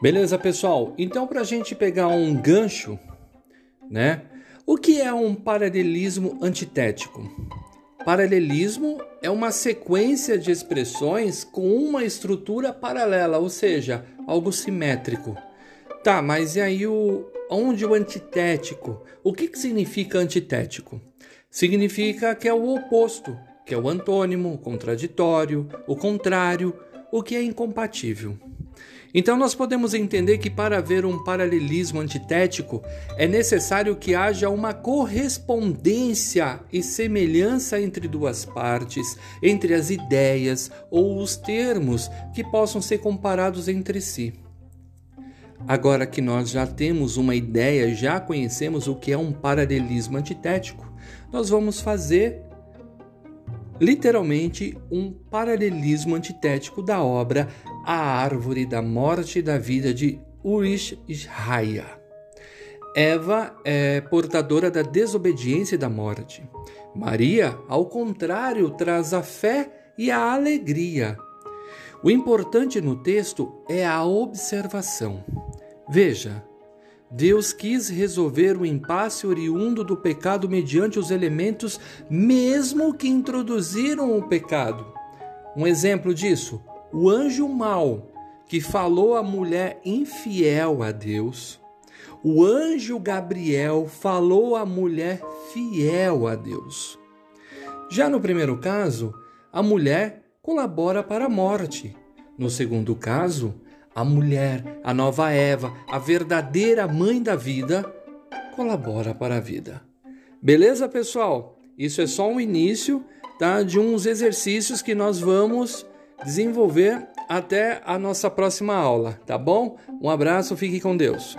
Beleza, pessoal? Então, para a gente pegar um gancho, né? O que é um paralelismo antitético? Paralelismo é uma sequência de expressões com uma estrutura paralela, ou seja, algo simétrico. Tá, mas e aí o onde o antitético? O que, que significa antitético? Significa que é o oposto, que é o antônimo, o contraditório, o contrário, o que é incompatível. Então, nós podemos entender que para haver um paralelismo antitético é necessário que haja uma correspondência e semelhança entre duas partes, entre as ideias ou os termos que possam ser comparados entre si. Agora que nós já temos uma ideia, já conhecemos o que é um paralelismo antitético, nós vamos fazer literalmente um paralelismo antitético da obra A Árvore da Morte e da Vida de Urish. Eva é portadora da desobediência e da morte. Maria, ao contrário, traz a fé e a alegria. O importante no texto é a observação. Veja, Deus quis resolver o impasse oriundo do pecado mediante os elementos mesmo que introduziram o pecado. Um exemplo disso, o anjo mau que falou à mulher infiel a Deus. O anjo Gabriel falou à mulher fiel a Deus. Já no primeiro caso, a mulher colabora para a morte. No segundo caso, a mulher, a nova Eva, a verdadeira mãe da vida, colabora para a vida. Beleza, pessoal? Isso é só um início tá, de uns exercícios que nós vamos desenvolver até a nossa próxima aula, tá bom? Um abraço, fique com Deus.